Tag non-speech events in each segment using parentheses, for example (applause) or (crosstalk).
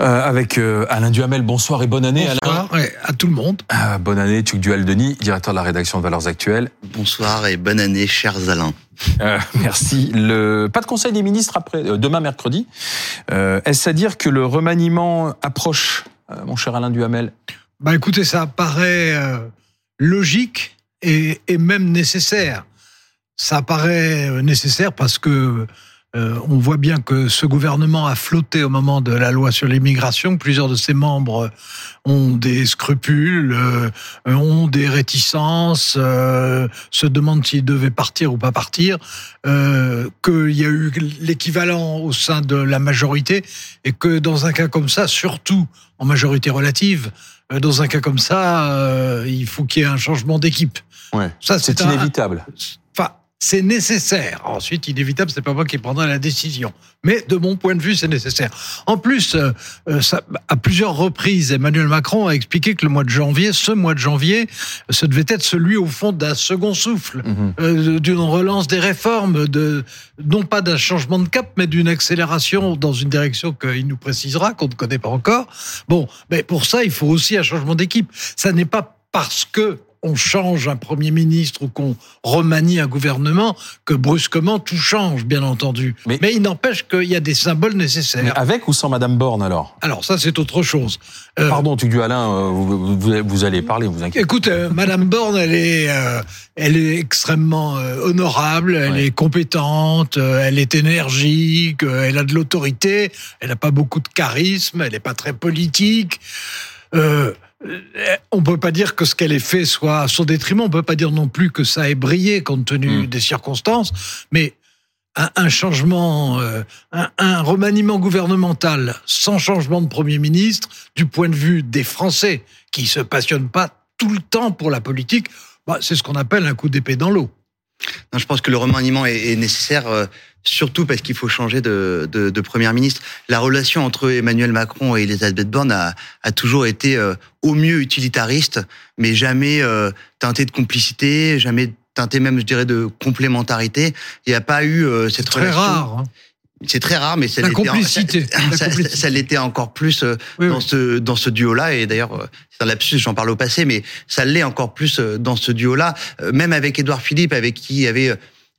Euh, avec euh, Alain Duhamel, bonsoir et bonne année bonsoir, Alain. à tout le monde. Euh, bonne année, Tuc Dual Denis, directeur de la rédaction de Valeurs Actuelles. Bonsoir et bonne année, chers Alain. Euh, merci. Le, pas de conseil des ministres après, euh, demain mercredi. Est-ce à dire que le remaniement approche, mon cher Alain Duhamel? Bah écoutez, ça paraît logique et, et même nécessaire. Ça paraît nécessaire parce que euh, on voit bien que ce gouvernement a flotté au moment de la loi sur l'immigration. Plusieurs de ses membres ont des scrupules, euh, ont des réticences, euh, se demandent s'ils devaient partir ou pas partir. Qu'il y a eu l'équivalent au sein de la majorité et que dans un cas comme ça, surtout en majorité relative, dans un cas comme ça, il faut qu'il y ait un changement d'équipe. Ouais, ça, c'est inévitable. C'est nécessaire. Ensuite, inévitable, c'est pas moi qui prendrai la décision. Mais de mon point de vue, c'est nécessaire. En plus, euh, euh, ça, à plusieurs reprises, Emmanuel Macron a expliqué que le mois de janvier, ce mois de janvier, ce devait être celui au fond d'un second souffle, mhm. euh, d'une relance des réformes, de non pas d'un changement de cap, mais d'une accélération dans une direction qu'il nous précisera, qu'on ne connaît pas encore. Bon, mais pour ça, il faut aussi un changement d'équipe. Ça n'est pas parce que on change un Premier ministre ou qu'on remanie un gouvernement, que brusquement tout change, bien entendu. Mais, il n'empêche qu'il y a des symboles nécessaires. Mais avec ou sans Madame Borne, alors? Alors, ça, c'est autre chose. Euh, Pardon, du Alain, euh, vous, vous, allez parler, vous inquiétez. Écoute, euh, Madame Borne, elle est, elle est extrêmement honorable, elle est compétente, elle est énergique, elle a de l'autorité, elle n'a pas beaucoup de charisme, elle n'est pas très politique. Euh, euh, on peut pas dire que ce qu'elle ait fait soit à son détriment. On peut pas dire non plus que ça ait brillé compte tenu hmm. des circonstances. Mais un, changement, euh, un, remaniement gouvernemental sans changement de premier ministre, du point de vue des Français qui se passionnent pas tout le temps pour la politique, bah, c'est ce qu'on appelle un coup d'épée dans l'eau. Je pense que le remaniement est, nécessaire. Euh, surtout parce qu'il faut changer de, de, de première ministre. La relation entre Emmanuel Macron et Elisabeth Borne a, a toujours été euh, au mieux utilitariste, mais jamais euh, teintée de complicité, jamais teintée même, je dirais, de complémentarité. Il n'y a pas eu cette très relation. Rare, hein. C'est très rare, mais ça l'était. (laughs) Ça, l'était encore plus euh, dans ce dans ce duo-là. Et d'ailleurs, c'est un lapsus, j'en parle au passé, mais ça l'est encore plus dans ce duo-là. Même avec Édouard Philippe, avec qui il y avait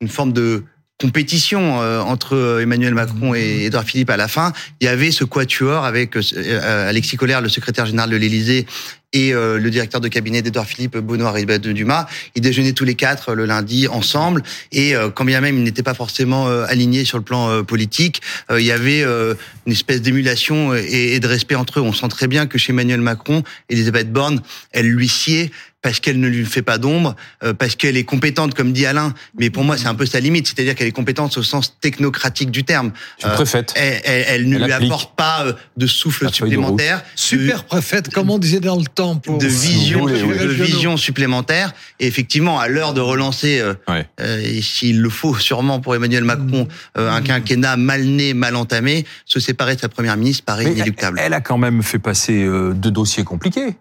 une forme de compétition euh, entre Emmanuel Macron et Edouard Philippe à la fin, il y avait ce quatuor avec euh, Alexis Collère, le secrétaire général de l'Élysée, et euh, le directeur de cabinet d'Edouard Philippe, Benoît de Dumas. Ils déjeunaient tous les quatre le lundi ensemble, et quand bien même ils n'étaient pas forcément alignés sur le plan politique, il y avait une espèce d'émulation et, de respect entre eux. On sent très bien que chez Emmanuel Macron, Elisabeth Borne, elle lui sied parce qu'elle ne lui fait pas d'ombre, euh, parce qu'elle est compétente, comme dit Alain. Mais pour moi, c'est un peu sa limite, c'est-à-dire qu'elle est compétente au sens technocratique du terme. Euh, préfète. Elle, elle, ne lui apporte pas euh, de souffle supplémentaire. Super préfète, comme on disait dans le temps. Pour... De vision, de vision supplémentaire. Et effectivement, à l'heure de relancer, euh, s'il le faut sûrement pour Emmanuel Macron, mm. un mm. quinquennat mal né, mal entamé, se séparer de sa première ministre paraît inéluctable. Elle, a quand même fait passer deux dossiers compliqués.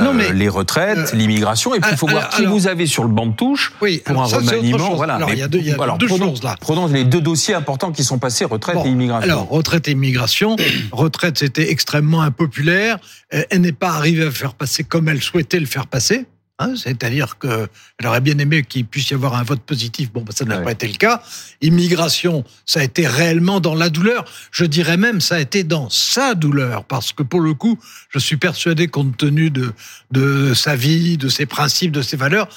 Non, mais, les retraites, l'immigration et puis il faut voir qui vous avez sur le banc de touche pour un remaniement. Voilà. Alors, il y a deux, y a deux prenons, choses là. Prenons les deux dossiers importants qui sont passés retraite et immigration. Alors retraite et immigration. (clears throat) retraite, c'était extrêmement impopulaire. Elle n'est pas arrivée à faire passer comme elle souhaitait le faire passer. Hein, c'est-à-dire qu'elle aurait bien aimé qu'il puisse y avoir un vote positif. Bon, bah, ça n'a pas été le cas. Immigration, ça a été réellement dans la douleur. Je dirais même, ça a été dans sa douleur, parce que pour le coup, je suis persuadé, compte tenu de, de sa vie, de ses principes, de ses valeurs,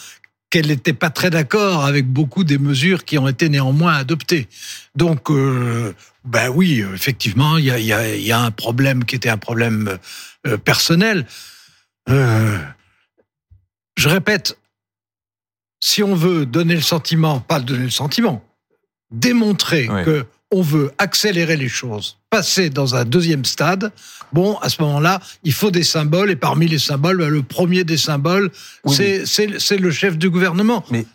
qu'elle n'était pas très d'accord avec beaucoup des mesures qui ont été néanmoins adoptées. Donc, euh, ben oui, effectivement, il y a, y, a, y a, un problème qui était un problème euh, personnel. Euh, je répète, si on veut donner le sentiment, pas donner le sentiment, démontrer que on veut accélérer les choses, passer dans un deuxième stade, bon, à ce moment-là, il faut des symboles, et parmi les symboles, ben, le premier des symboles, c'est le chef du gouvernement. Mais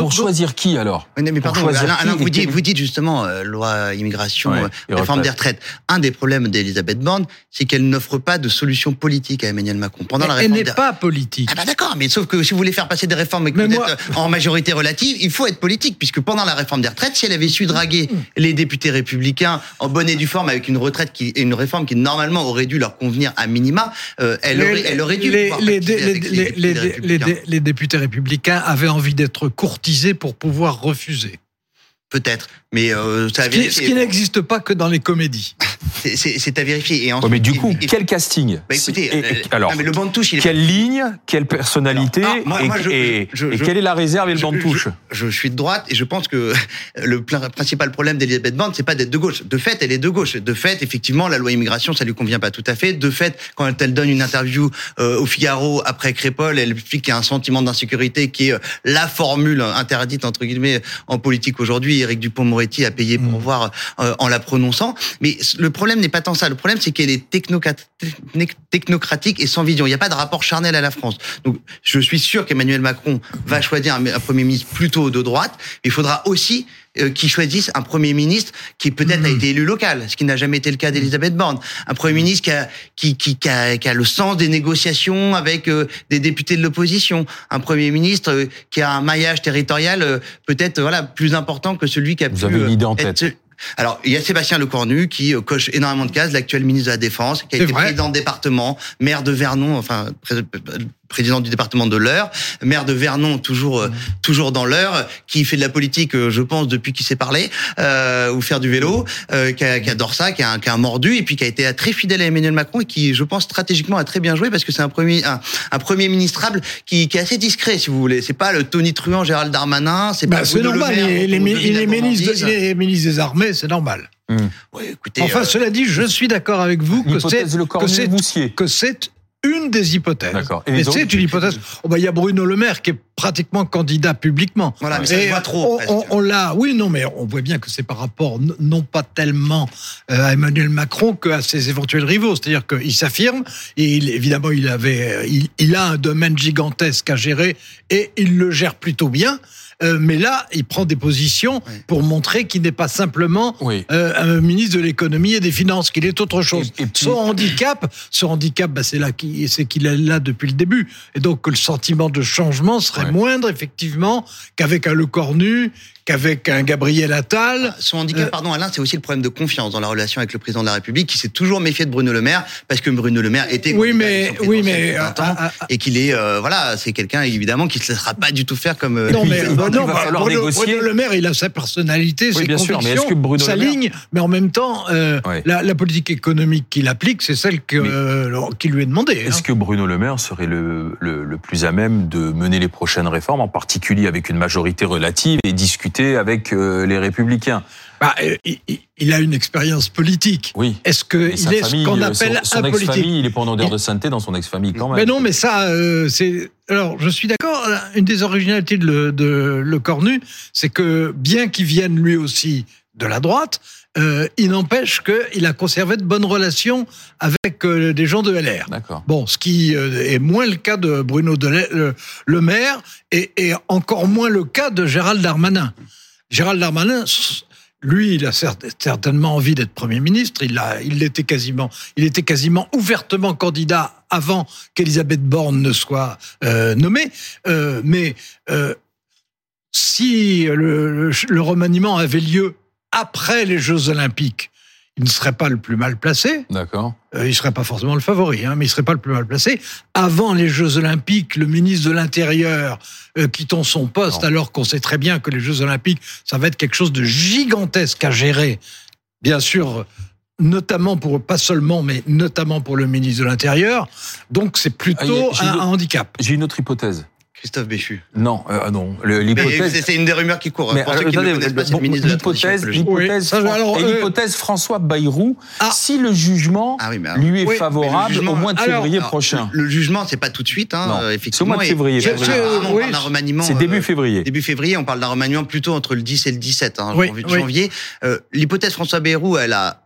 Pour choisir qui alors mais, mais pardon, Alain, vous, dites, vous dites justement euh, loi immigration, euh, réforme des retraites. Un des problèmes d'Elisabeth Borne, c'est qu'elle n'offre pas de solution politique à Emmanuel Macron. Pendant la réforme elle n'est pas politique. Ah bah d'accord, mais sauf que si vous voulez faire passer des réformes que vous en majorité relative, il faut être politique, puisque pendant la réforme des retraites, si elle avait su draguer les députés républicains en bonne et due forme avec une retraite qui, une réforme qui normalement aurait dû leur convenir à minima, euh, elle, aurait, elle aurait dû les, les, les, les députés républicains avaient envie d'être pour pouvoir refuser. Peut-être, mais euh, ça ce qui, n'existe pas que dans les comédies. (laughs) C'est à vérifier. Et ensuite, mais du coup, quel casting bah écoutez, euh, alors, mais le banc de touche, il est... quelle ligne, quelle personnalité, et, quelle est la réserve et le banc de touche je, suis de droite et je pense que (laughs) le principal problème d'Elisabeth Borne, c'est pas d'être de gauche. De fait, elle est de gauche. De fait, effectivement, la loi immigration, ça lui convient pas tout à fait. De fait, quand elle donne une interview euh, au Figaro après Crépol, elle explique qu'il y a un sentiment d'insécurité qui est la formule interdite entre guillemets en politique aujourd'hui Éric Dupont-Moretti a payé pour mm. voir euh, en la prononçant. Mais le problème n'est pas tant ça. Le problème, c'est qu'elle est technocratique et sans vision. Il n'y a pas de rapport charnel à la France. Donc, je suis sûr qu'Emmanuel Macron va choisir un, Premier ministre plutôt de droite. Mais il faudra aussi euh, qu'il choisisse un Premier ministre qui peut-être a mm. été élu local, ce qui n'a jamais été le cas d'Elisabeth Borne. Un Premier ministre qui a, qui, qui, qui, a, qui a le sens des négociations avec euh, des députés de l'opposition. Un Premier ministre qui a un maillage territorial peut-être voilà plus important que celui qui a Vous avez une idée en tête. Alors, il y a Sébastien Lecornu qui euh, coche énormément de cases, l'actuel ministre de la Défense, qui a été président de département, maire de Vernon, enfin président du département de l'Eure, maire de Vernon, toujours euh, toujours dans l'Eure, qui fait de la politique, euh, je pense, depuis qu'il s'est parlé, euh, ou faire du vélo, euh, qui, adore ça, qui a, un, qui a un mordu, et puis qui a été très fidèle à Emmanuel Macron, et qui, je pense, stratégiquement a très bien joué, parce que c'est un premier un, un, premier ministrable qui, qui est assez discret, si vous voulez. C'est pas le Tony Truant, Gérald Darmanin, c'est bah, C'est normal, il, est, il, est ministre, des Armées, c'est normal. Mmh. écoutez, enfin, cela dit, je suis d'accord avec vous que c'est que c'est une des hypothèses. D'accord. Et, c'est une hypothèse. Oh bah, il y a Bruno Le Maire qui est pratiquement candidat publiquement. Voilà, mais ça voit trop. On, l'a, oui, non, mais on voit bien que c'est par rapport non pas tellement euh, à Emmanuel Macron qu'à ses éventuels rivaux. C'est-à-dire qu'il s'affirme, et il, évidemment, il avait, il, il a un domaine gigantesque à gérer et il le gère plutôt bien. Euh, mais là, il prend des positions pour montrer qu'il n'est pas simplement euh, un ministre de l'économie et des finances, qu'il est autre chose. Son handicap, son handicap, bah, c'est là c'est qu'il est là depuis le début, et donc que le sentiment de changement serait moindre effectivement qu'avec un Le Cornu, qu'avec un Gabriel Attal. Son handicap, euh, pardon, Alain, c'est aussi le problème de confiance dans la relation avec le président de la République, qui s'est toujours méfié de Bruno Le Maire, parce que Bruno Le Maire était oui, mais oui, mais euh, et qu'il est euh, voilà, c'est quelqu'un évidemment qui ne se laissera pas du tout faire comme. non, mais (laughs) non, bah, Bruno, Le Maire, il a sa personnalité, ses bien convictions, sûr, mais est-ce que Bruno sa ligne, mais en même temps, la, la, politique économique qu'il applique, c'est celle que, qui lui est demandée. Est-ce hein. que Bruno Le Maire serait le, le, le plus à même de mener les prochaines réformes, en particulier avec une majorité relative et discuter avec euh, les Républicains. Bah, euh, il, a une expérience politique. Oui. Est-ce que il est ce qu'on appelle son, son un politique Il est pas en odeur de sainteté dans son ex-famille quand même. Mais non, mais ça, euh, c'est. Alors, je suis d'accord. Une des originalités de Le, de le Cornu, c'est que bien qu'il vienne lui aussi de la droite, euh, il n'empêche qu'il a conservé de bonnes relations avec euh, des gens de LR. Bon, ce qui euh, est moins le cas de Bruno de le, Maire et, et, encore moins le cas de Gérald Darmanin. Gérald Darmanin, lui, il a certainement envie d'être Premier ministre. Il, a, il, était quasiment, il était quasiment ouvertement candidat avant qu'Elisabeth Borne ne soit euh, nommée. Euh, mais euh, si le, le remaniement avait lieu après les Jeux Olympiques, il ne serait pas le plus mal placé. D'accord. Euh, il serait pas forcément le favori, hein, mais il serait pas le plus mal placé. Avant les Jeux Olympiques, le ministre de l'Intérieur euh, quittant son poste, alors qu'on sait très bien que les Jeux Olympiques, ça va être quelque chose de gigantesque à gérer. Bien sûr, notamment pour, pas seulement, mais notamment pour le ministre de l'Intérieur. Donc c'est plutôt ah, un handicap. J'ai une autre hypothèse. Christophe Béchu. Non, euh, non. L'hypothèse. C'est une des rumeurs qui courent. Mais, pour ceux qui l'hypothèse, l'hypothèse, et l'hypothèse François Bayrou, ah. si le jugement ah lui est favorable au mois de février prochain. Le, jugement, c'est pas tout de suite, hein, effectivement. C'est au mois de février. C'est début euh, février. Début février, on parle d'un remaniement plutôt entre le 10 et le 17 hein, janvier. Euh, l'hypothèse François Bayrou, elle a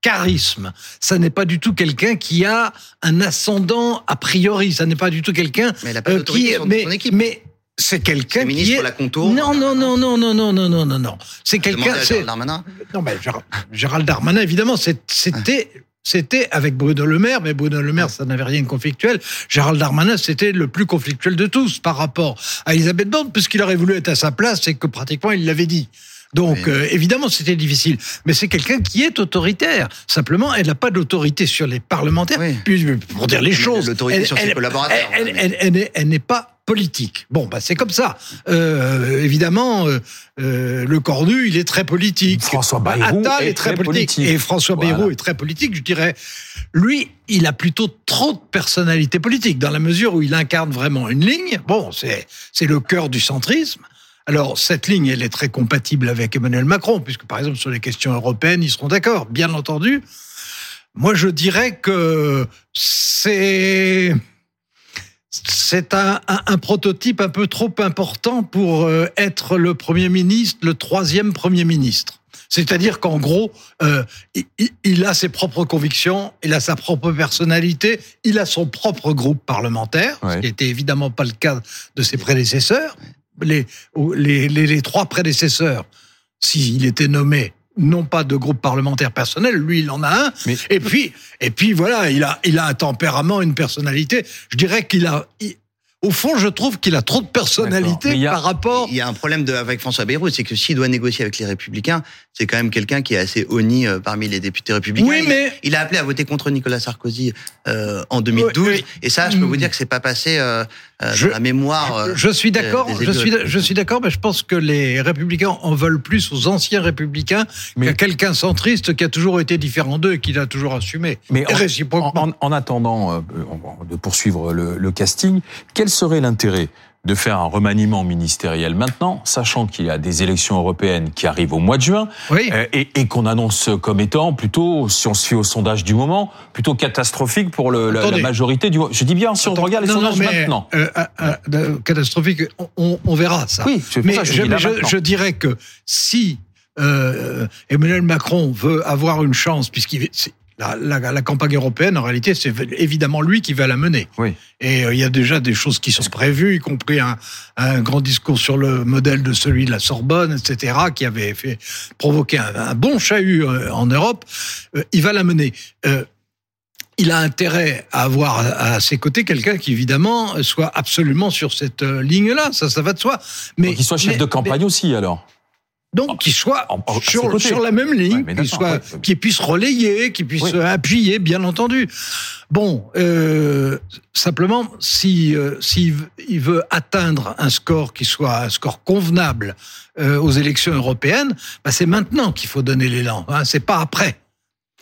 charisme. Ça n'est pas du tout quelqu'un qui a un ascendant a priori. Ça n'est pas du tout quelqu'un euh, qui. mais, son équipe. mais c'est quelqu'un qui est. la contour. Non, non, non, non, non, non, non, non, non, non. C'est quelqu'un. Gérald Darmanin. Non, mais Gérald Darmanin, évidemment, c'était c'était avec Bruno Le Maire, mais Bruno Le Maire, ça n'avait rien de conflictuel. Gérald Darmanin, c'était le plus conflictuel de tous par rapport à Elisabeth Borne, puisqu'il aurait voulu être à sa place et que pratiquement il l'avait dit. Donc euh, évidemment c'était difficile, mais c'est quelqu'un qui est autoritaire. Simplement, elle n'a pas d'autorité sur les parlementaires. Pour dire les choses, l'autorité sur ses collaborateurs. Elle, n'est pas politique. Bon, bah c'est comme ça. Euh, évidemment, euh, euh, le Cornu, il est très politique. François Bayrou est, très, politique. Et François Bayrou est très politique, je dirais. Lui, il a plutôt trop de personnalité politique, dans la mesure où il incarne vraiment une ligne. Bon, c'est c'est le cœur du centrisme. Alors, cette ligne, elle est très compatible avec Emmanuel Macron, puisque, par exemple, sur les questions européennes, ils seront d'accord, bien entendu. Moi, je dirais que c'est c'est un, prototype un peu trop important pour euh, être le Premier ministre, le troisième Premier ministre. C'est-à-dire qu'en gros, euh, il, a ses propres convictions, il a sa propre personnalité, il a son propre groupe parlementaire, ce qui n'était évidemment pas le cas de ses prédécesseurs les, les, les, trois prédécesseurs, s'il était nommé, non pas de groupe parlementaire personnel, lui il en a un. Et puis, et puis voilà, il a, il a un tempérament, une personnalité. Je dirais qu'il a, au fond, je trouve qu'il a trop de personnalité par rapport. Il y a un problème de, avec François Bayrou, c'est que s'il doit négocier avec les Républicains, c'est quand même quelqu'un qui est assez honni euh, parmi les députés républicains. Oui, mais il, a appelé à voter contre Nicolas Sarkozy euh, en 2012, et ça, je peux vous dire que c'est pas passé euh, euh dans la mémoire. je suis d'accord, je suis, je suis d'accord, mais je pense que les Républicains en veulent plus aux anciens Républicains qu'à quelqu'un centriste qui a toujours été différent d'eux et qui l'a toujours assumé. Mais en, en, attendant de poursuivre le, le casting, quel serait l'intérêt de faire un remaniement ministériel maintenant, sachant qu'il y a des élections européennes qui arrivent au mois de juin euh, et, qu'on annonce comme étant plutôt, si on se fie au sondage du moment, plutôt catastrophique pour le, la, majorité du. Je dis bien si on regarde les sondages maintenant. Euh, euh, catastrophique, on, verra ça. Oui, mais je, je, dirais que si Emmanuel Macron veut avoir une chance, puisqu'il la, la, la, campagne européenne, en réalité, c'est évidemment lui qui va la mener. Oui. Et euh, il y a déjà des choses qui sont prévues, y compris un, un, grand discours sur le modèle de celui de la Sorbonne, etc., qui avait fait provoquer un, bon chahut euh, en Europe. Euh, il va la mener. il a intérêt à avoir à ses côtés quelqu'un qui, évidemment, soit absolument sur cette ligne-là. Ça, ça va de soi. Mais qu'il soit chef de campagne aussi, alors. Donc, qu'il soit sur, sur, la même ligne, qu'il soit, puisse relayer, qu'il puisse appuyer, bien entendu. Bon, euh, simplement, si euh, s'il il veut atteindre un score qui soit un score convenable euh, aux élections européennes, bah c'est maintenant qu'il faut donner l'élan. Hein, c'est pas après.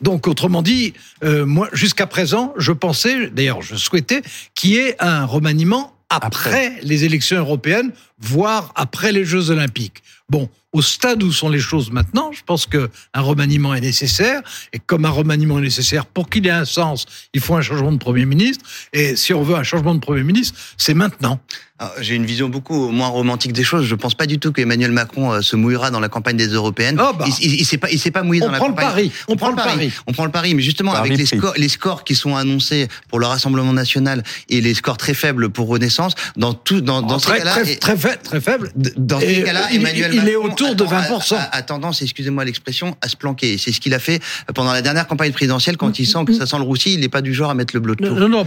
Donc, autrement dit, euh, moi, jusqu'à présent, je pensais, d'ailleurs, je souhaitais qu'il y ait un remaniement après, après les élections européennes, voire après les Jeux olympiques. Bon, au stade où sont les choses maintenant, je pense qu'un remaniement est nécessaire. Et comme un remaniement est nécessaire, pour qu'il ait un sens, il faut un changement de Premier ministre. Et si on veut un changement de Premier ministre, c'est maintenant. J'ai une vision beaucoup moins romantique des choses. Je pense pas du tout qu'Emmanuel Macron euh, se mouillera dans la campagne des européennes. Oh bah. il, il, s'est pas, il s'est pas mouillé dans la campagne. Pari. On, prend le pari. On prend le pari. Mais justement, avec les scores, les scores qui sont annoncés pour le Rassemblement national et les scores très faibles pour Renaissance, dans tout, dans, dans très, ces cas-là, très, très, très, faible. Dans ces cas-là, Emmanuel il, Macron est autour de 20%. A, tendance, excusez-moi l'expression, à se planquer. C'est ce qu'il a fait pendant la dernière campagne présidentielle quand il sent que ça sent le roussi. Il n'est pas du genre à mettre le bleu de. Non, non, non.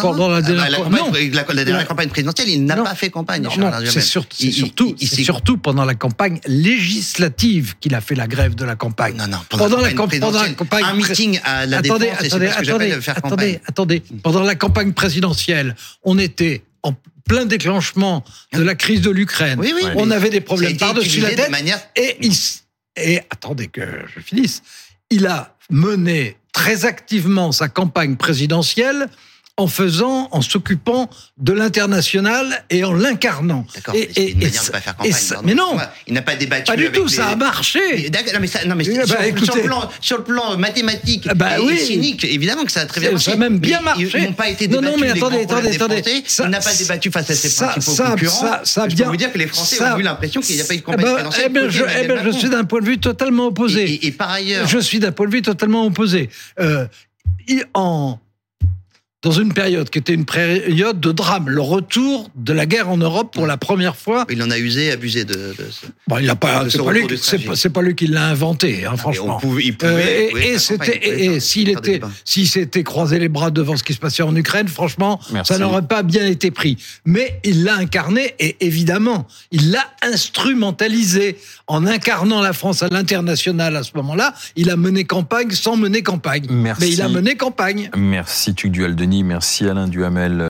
Pendant la dernière, la, dernière campagne présidentielle, il n'a pas fait campagne. Non, c'est surtout, c'est surtout pendant la campagne législative qu'il a fait la grève de la campagne. Non, non, pendant, la, campagne, pendant la campagne un meeting à la attendez, défense, attendez, ce que attendez, faire attendez, attendez. Pendant la campagne présidentielle, on était en plein déclenchement de la crise de l'Ukraine. Oui, oui, on avait des problèmes par-dessus la tête. Manière... Et, il, et attendez que je finisse. Il a mené très activement sa campagne présidentielle en faisant, en s'occupant de l'international et en l'incarnant. D'accord. Et, et, et, faire campagne, mais non, il n'a pas débattu. Pas du tout, ça a marché. non, mais, ça, non, mais bah, sur, écoutez, sur, le plan, sur, le plan, mathématique bah, et, oui. cynique, évidemment que ça a très bien marché. Ça a même bien marché. Ils n'ont pas été débattus. Non, non, mais attendez, attendez, attendez. il n'a pas débattu face à ses ça, principaux ça, concurrents. Ça, ça, je peux vous dire que les Français ont eu l'impression qu'il n'y a pas eu de campagne bah, présidentielle. Eh ben, je, eh ben, je suis d'un point de vue totalement opposé. Et par ailleurs, je suis d'un point de vue totalement opposé. En dans une période qui était une période de drame, le retour de la guerre en Europe pour la première fois. Il en a usé, abusé de. de ce, bon, il a pas. C'est pas, lui, c'est pas, lui qui l'a inventé, hein, ah, franchement. Pouvait, il pouvait, euh, et c'était, et, s'il était, s'il s'était croisé les bras devant ce qui se passait en Ukraine, franchement, Merci. ça n'aurait pas bien été pris. Mais il l'a incarné et évidemment, il l'a instrumentalisé en incarnant la France à l'international à ce moment-là. Il a mené campagne sans mener campagne. Merci. Mais il a mené campagne. Merci, Tuc Dual Denis. Merci Alain Duhamel.